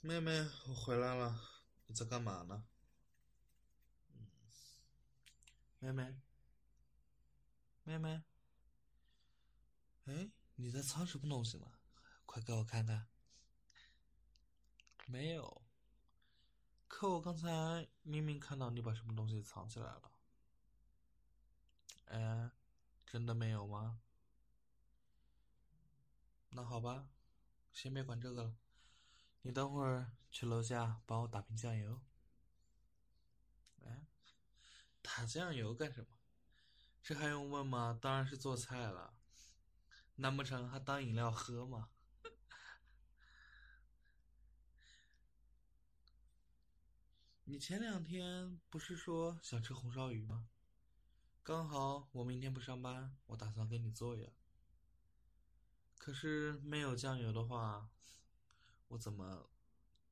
妹妹，我回来了，你在干嘛呢？嗯，妹妹，妹妹，哎，你在藏什么东西呢？快给我看看。没有，可我刚才明明看到你把什么东西藏起来了。哎，真的没有吗？那好吧，先别管这个了。你等会儿去楼下帮我打瓶酱油。哎，打酱油干什么？这还用问吗？当然是做菜了。难不成还当饮料喝吗？你前两天不是说想吃红烧鱼吗？刚好我明天不上班，我打算给你做呀。可是没有酱油的话。我怎么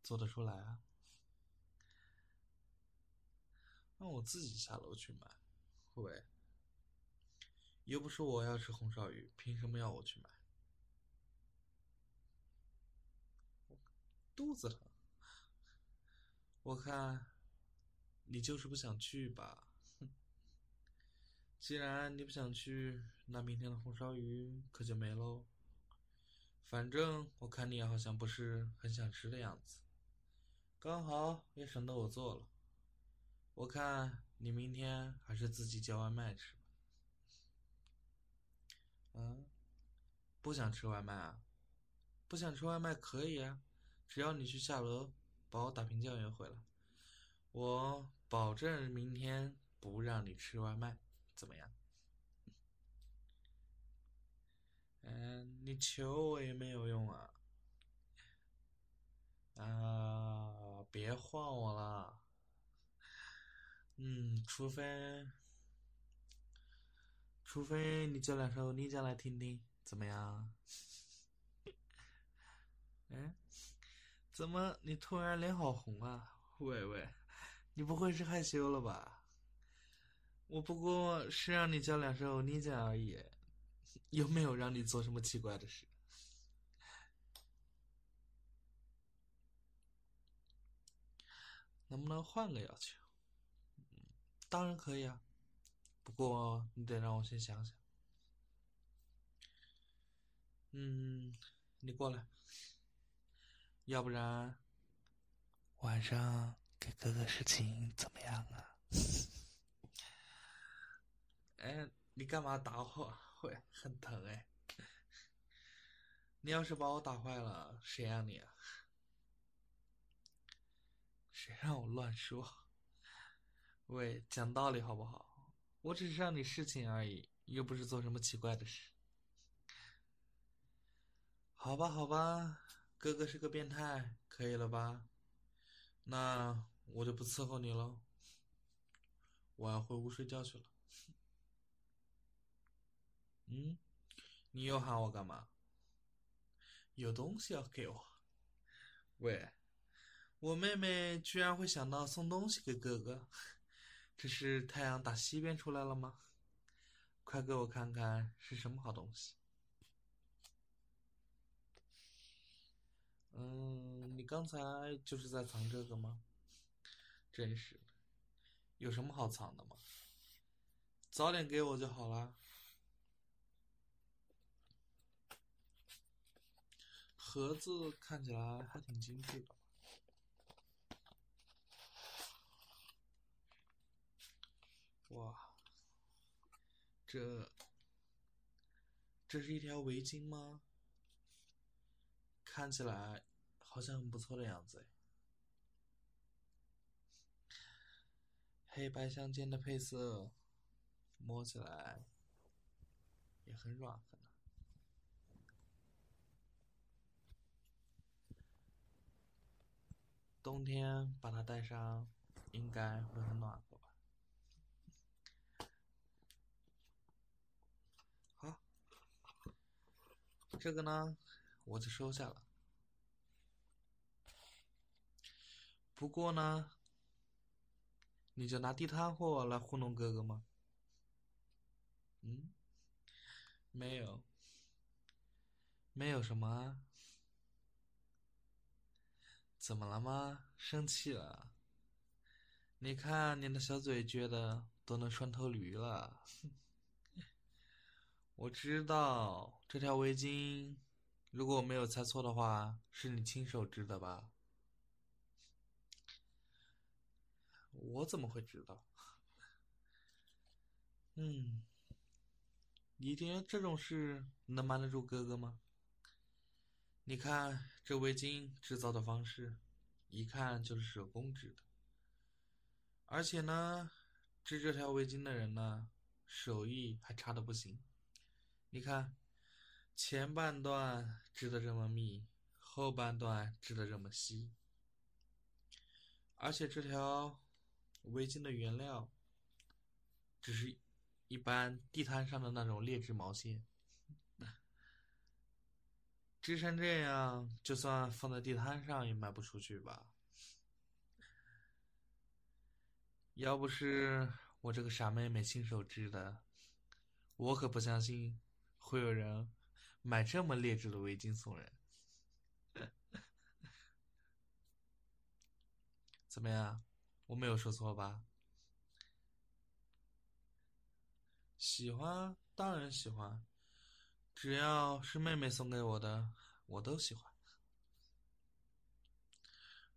做得出来啊？那我自己下楼去买。喂，又不是我要吃红烧鱼，凭什么要我去买？肚子疼。我看你就是不想去吧。哼。既然你不想去，那明天的红烧鱼可就没喽。反正我看你好像不是很想吃的样子，刚好也省得我做了。我看你明天还是自己叫外卖吃吧。嗯，不想吃外卖啊？不想吃外卖可以啊，只要你去下楼帮我打瓶酱油回来，我保证明天不让你吃外卖，怎么样？嗯，你求我也没有用啊！啊，别晃我了。嗯，除非，除非你叫两首你讲来听听，怎么样？嗯，怎么你突然脸好红啊？喂喂，你不会是害羞了吧？我不过是让你教两首你讲而已。有没有让你做什么奇怪的事？能不能换个要求？嗯，当然可以啊，不过你得让我先想想。嗯，你过来，要不然晚上给哥哥侍寝怎么样啊？哎，你干嘛打我？会很疼哎！你要是把我打坏了，谁让你啊？谁让我乱说？喂，讲道理好不好？我只是让你侍寝而已，又不是做什么奇怪的事。好吧，好吧，哥哥是个变态，可以了吧？那我就不伺候你了，我要回屋睡觉去了。嗯，你又喊我干嘛？有东西要给我？喂，我妹妹居然会想到送东西给哥哥，这是太阳打西边出来了吗？快给我看看是什么好东西。嗯，你刚才就是在藏这个吗？真是的，有什么好藏的吗？早点给我就好了。盒子看起来还挺精致的，哇，这这是一条围巾吗？看起来好像很不错的样子，黑白相间的配色，摸起来也很软和冬天把它带上，应该会很暖和吧。好，这个呢，我就收下了。不过呢，你就拿地摊货来糊弄哥哥吗？嗯，没有，没有什么。怎么了吗？生气了？你看你的小嘴撅的都能穿头驴了。我知道这条围巾，如果我没有猜错的话，是你亲手织的吧？我怎么会知道？嗯，你觉得这种事能瞒得住哥哥吗？你看这围巾制造的方式，一看就是手工织的。而且呢，织这条围巾的人呢，手艺还差的不行。你看，前半段织的这么密，后半段织的这么稀，而且这条围巾的原料只是一般地摊上的那种劣质毛线，织成这样，就算放在地摊上也卖不出去吧？要不是我这个傻妹妹亲手织的，我可不相信。会有人买这么劣质的围巾送人？怎么样？我没有说错吧？喜欢，当然喜欢，只要是妹妹送给我的，我都喜欢。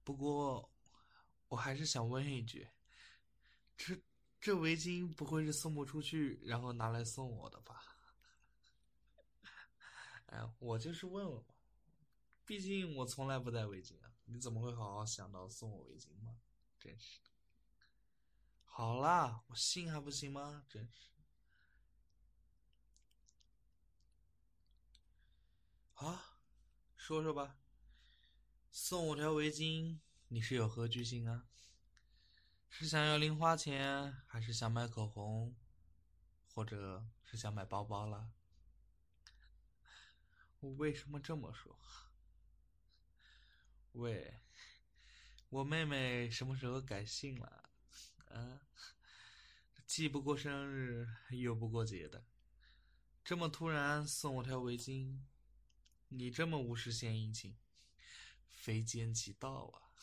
不过，我还是想问一句：这这围巾不会是送不出去，然后拿来送我的吧？哎，我就是问问嘛，毕竟我从来不戴围巾啊，你怎么会好好想到送我围巾吗？真是的。好啦，我信还不行吗？真是。啊，说说吧，送我条围巾，你是有何居心啊？是想要零花钱，还是想买口红，或者是想买包包了？我为什么这么说？喂，我妹妹什么时候改姓了？啊，既不过生日，又不过节的，这么突然送我条围巾，你这么无事献殷勤，非奸即盗啊！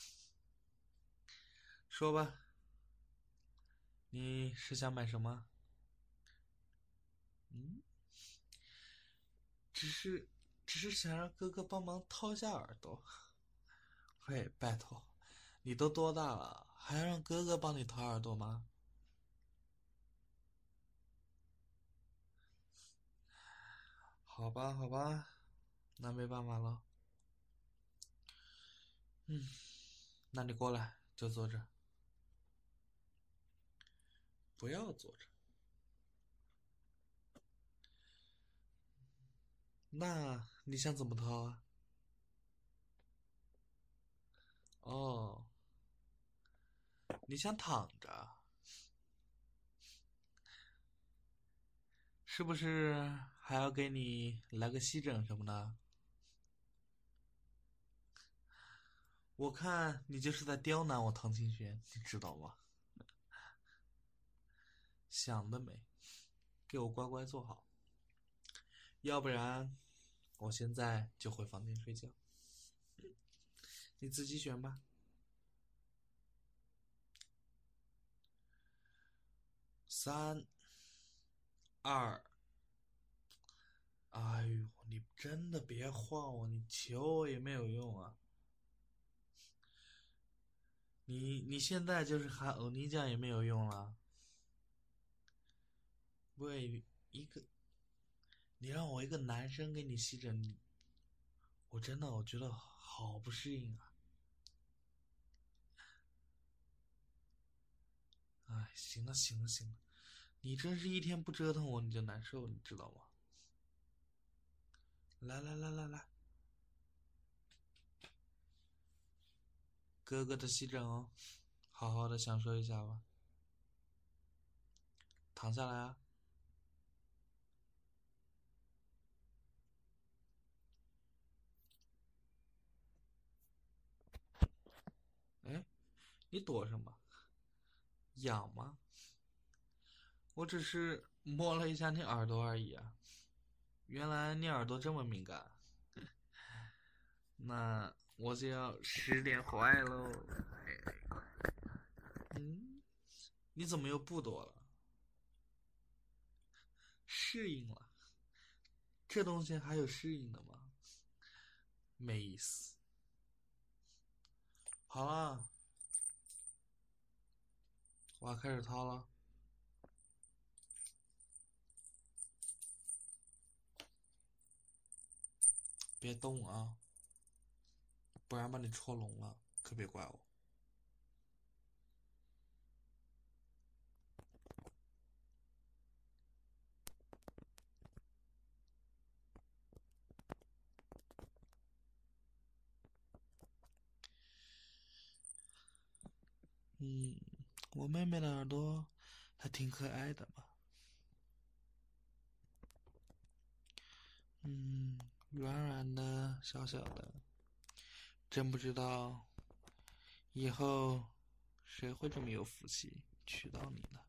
说吧，你是想买什么？嗯，只是。只是想让哥哥帮忙掏下耳朵。喂，拜托，你都多大了，还要让哥哥帮你掏耳朵吗？好吧，好吧，那没办法了。嗯，那你过来，就坐着。不要坐着。那你想怎么掏啊？哦，你想躺着，是不是还要给你来个吸枕什么的？我看你就是在刁难我唐清玄，你知道吗？想得美，给我乖乖坐好，要不然。我现在就回房间睡觉，你自己选吧。三、二，哎呦，你真的别晃我，你求我也没有用啊！你你现在就是喊欧尼酱也没有用了。喂，一个。你让我一个男生给你吸枕，我真的我觉得好不适应啊！哎，行了行了行了，你真是一天不折腾我你就难受，你知道吗？来来来来来，哥哥的吸枕哦，好好的享受一下吧，躺下来啊！哎，你躲什么？痒吗？我只是摸了一下你耳朵而已啊。原来你耳朵这么敏感。那我就要十点坏喽。嗯，你怎么又不躲了？适应了，这东西还有适应的吗？没意思。好了，我要开始掏了，别动啊，不然把你戳聋了，可别怪我。嗯，我妹妹的耳朵还挺可爱的嘛。嗯，软软的，小小的，真不知道以后谁会这么有福气娶到你呢？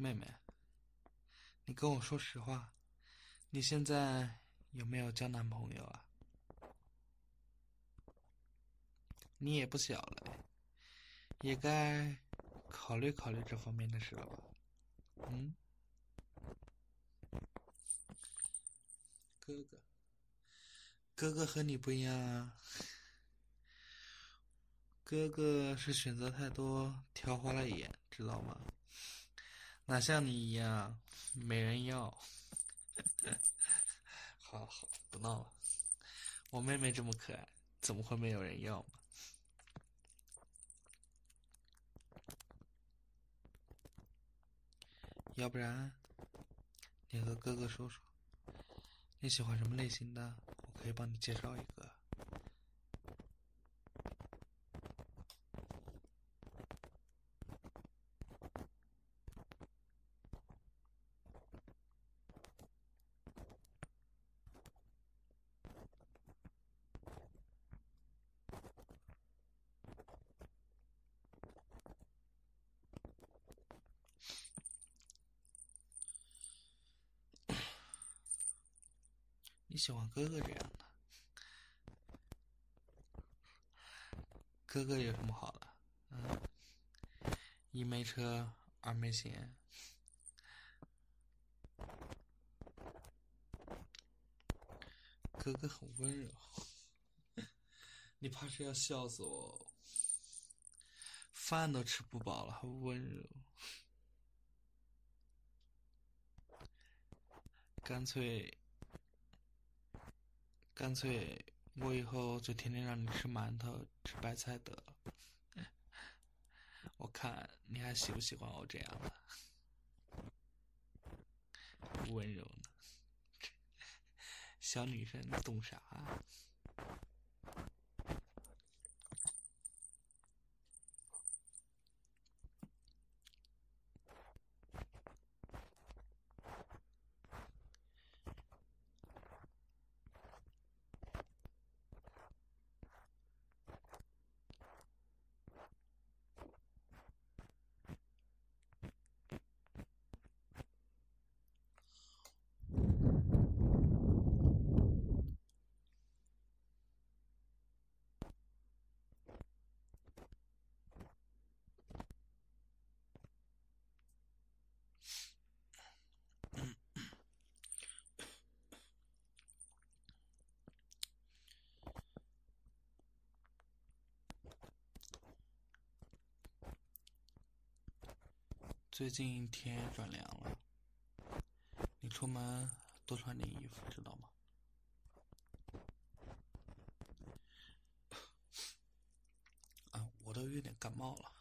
妹妹，你跟我说实话，你现在有没有交男朋友啊？你也不小了，也该考虑考虑这方面的事了吧？嗯？哥哥，哥哥和你不一样啊，哥哥是选择太多，挑花了眼，知道吗？哪像你一样没人要？好好不闹了，我妹妹这么可爱，怎么会没有人要嘛？要不然你和哥哥说说，你喜欢什么类型的？我可以帮你介绍一个。喜欢哥哥这样的？哥哥有什么好的？嗯，一没车，二没钱，哥哥很温柔。你怕是要笑死我？饭都吃不饱了，还温柔？干脆。干脆我以后就天天让你吃馒头、吃白菜得了。我看你还喜不喜欢我这样的温柔呢？小女生懂啥？最近天转凉了，你出门多穿点衣服，知道吗？啊，我都有点感冒了。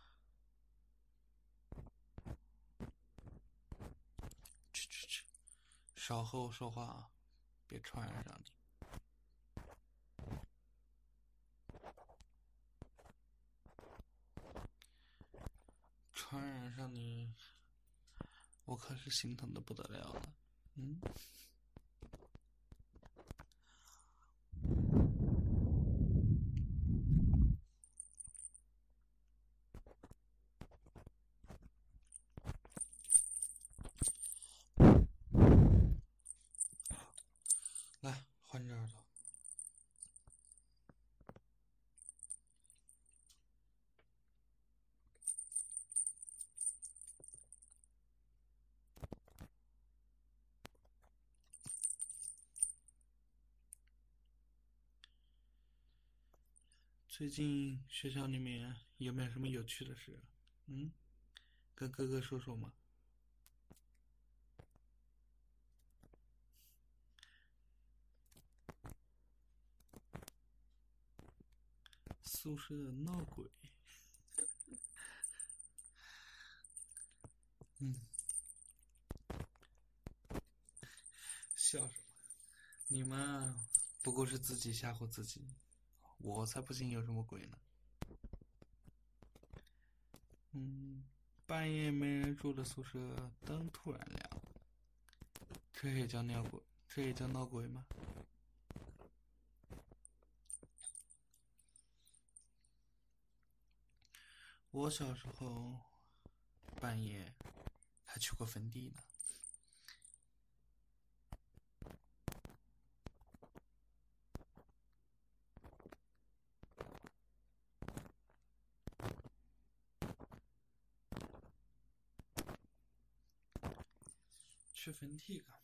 去去去，少和我说话啊，别传染上你。传染上你，我可是心疼的不得了了。嗯。来，换这耳朵。最近学校里面有没有什么有趣的事？嗯，跟哥哥说说嘛。宿舍闹鬼。嗯，笑什么？你们不过是自己吓唬自己。我才不信有什么鬼呢！嗯，半夜没人住的宿舍灯突然亮，这也叫闹鬼？这也叫闹鬼吗？我小时候半夜还去过坟地呢。坟地干嘛？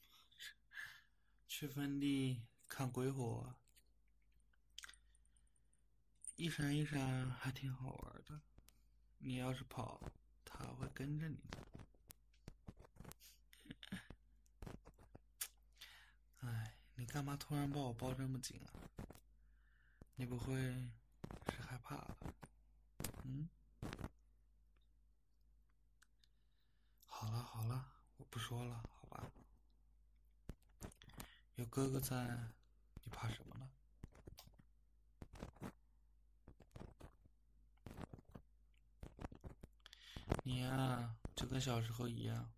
去坟地看鬼火，一闪一闪，还挺好玩的。你要是跑，他会跟着你的。哎，你干嘛突然把我抱这么紧啊？你不会是害怕了？嗯？好了好了，我不说了。有哥哥在，你怕什么呢？你呀，就跟小时候一样，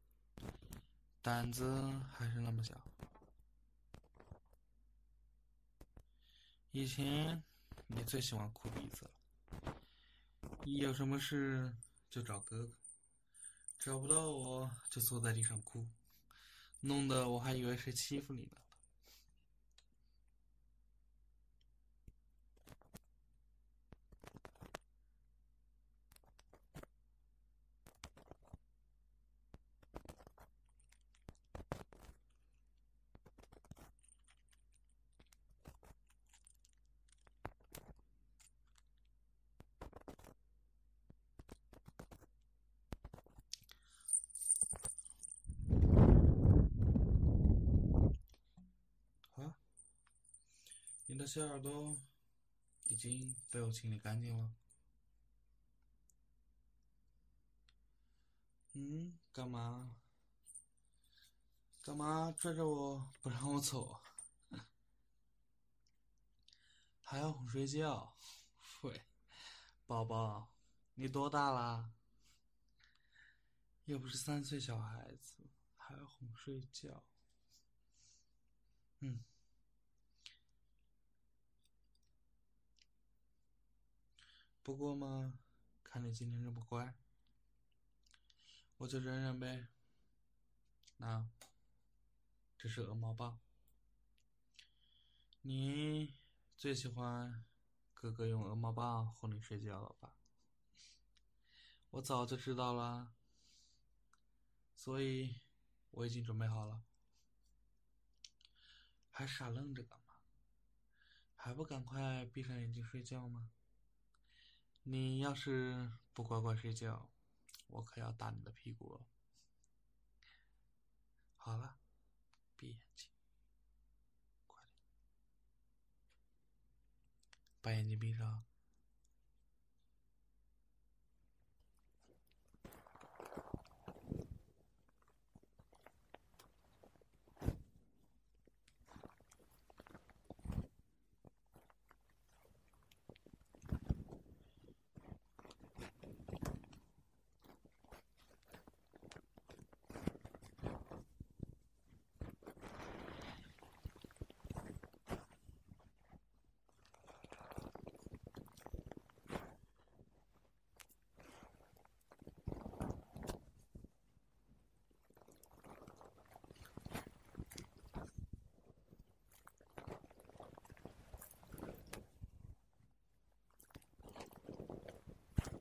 胆子还是那么小。以前你最喜欢哭鼻子了，一有什么事就找哥哥，找不到我就坐在地上哭，弄得我还以为谁欺负你呢。你的耳朵已经被我清理干净了。嗯，干嘛？干嘛拽着我不让我走？还要哄睡觉？喂，宝宝，你多大啦？又不是三岁小孩子，还要哄睡觉？嗯。不过嘛，看你今天这么乖，我就忍忍呗。那，这是鹅毛棒，你最喜欢哥哥用鹅毛棒哄你睡觉了吧？我早就知道了，所以我已经准备好了。还傻愣着干嘛？还不赶快闭上眼睛睡觉吗？你要是不乖乖睡觉，我可要打你的屁股哦。好了，闭眼睛，快点，把眼睛闭上。